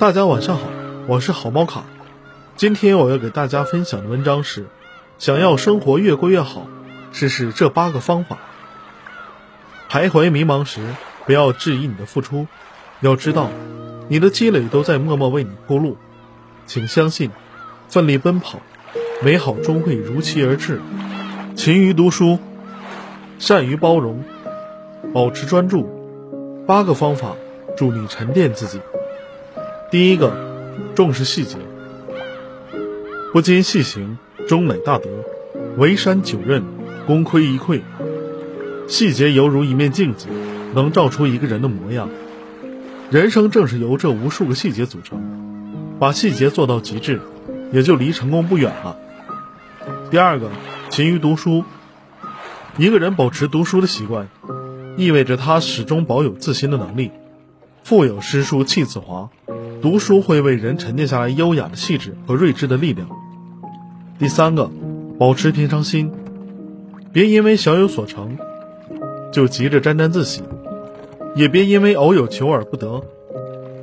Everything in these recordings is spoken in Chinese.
大家晚上好，我是好猫卡。今天我要给大家分享的文章是：想要生活越过越好，试试这八个方法。徘徊迷茫时，不要质疑你的付出，要知道，你的积累都在默默为你铺路。请相信，奋力奔跑，美好终会如期而至。勤于读书，善于包容，保持专注。八个方法，助你沉淀自己。第一个，重视细节。不经细行，终乃大德。围山九仞，功亏一篑。细节犹如一面镜子，能照出一个人的模样。人生正是由这无数个细节组成，把细节做到极致，也就离成功不远了。第二个，勤于读书。一个人保持读书的习惯，意味着他始终保有自新的能力。腹有诗书气自华。读书会为人沉淀下来优雅的气质和睿智的力量。第三个，保持平常心，别因为小有所成就急着沾沾自喜，也别因为偶有求而不得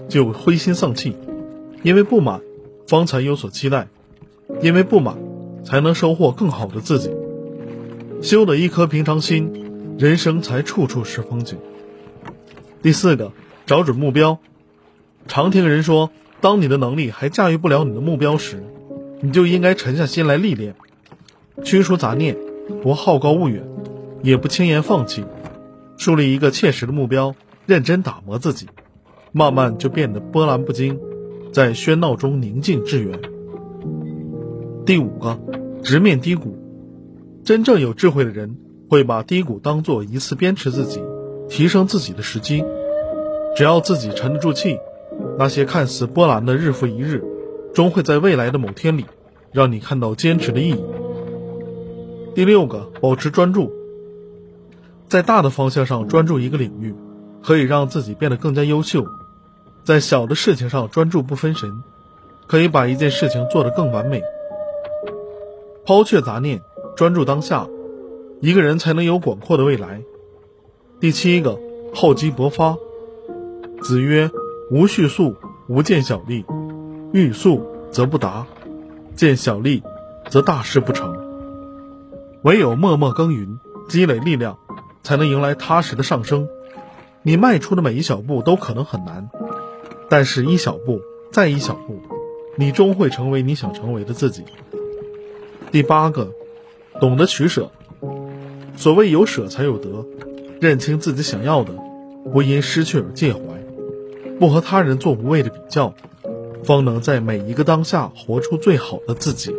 就灰心丧气。因为不满，方才有所期待；因为不满，才能收获更好的自己。修得一颗平常心，人生才处处是风景。第四个，找准目标。常听人说，当你的能力还驾驭不了你的目标时，你就应该沉下心来历练，驱除杂念，不好高骛远，也不轻言放弃，树立一个切实的目标，认真打磨自己，慢慢就变得波澜不惊，在喧闹中宁静致远。第五个，直面低谷。真正有智慧的人会把低谷当做一次鞭笞自己、提升自己的时机，只要自己沉得住气。那些看似波澜的日复一日，终会在未来的某天里，让你看到坚持的意义。第六个，保持专注，在大的方向上专注一个领域，可以让自己变得更加优秀；在小的事情上专注不分神，可以把一件事情做得更完美。抛却杂念，专注当下，一个人才能有广阔的未来。第七个，厚积薄发，子曰。无序速，无见小利；欲速则不达，见小利则大事不成。唯有默默耕耘，积累力量，才能迎来踏实的上升。你迈出的每一小步都可能很难，但是一小步再一小步，你终会成为你想成为的自己。第八个，懂得取舍。所谓有舍才有得，认清自己想要的，不因失去而介怀。不和他人做无谓的比较，方能在每一个当下活出最好的自己。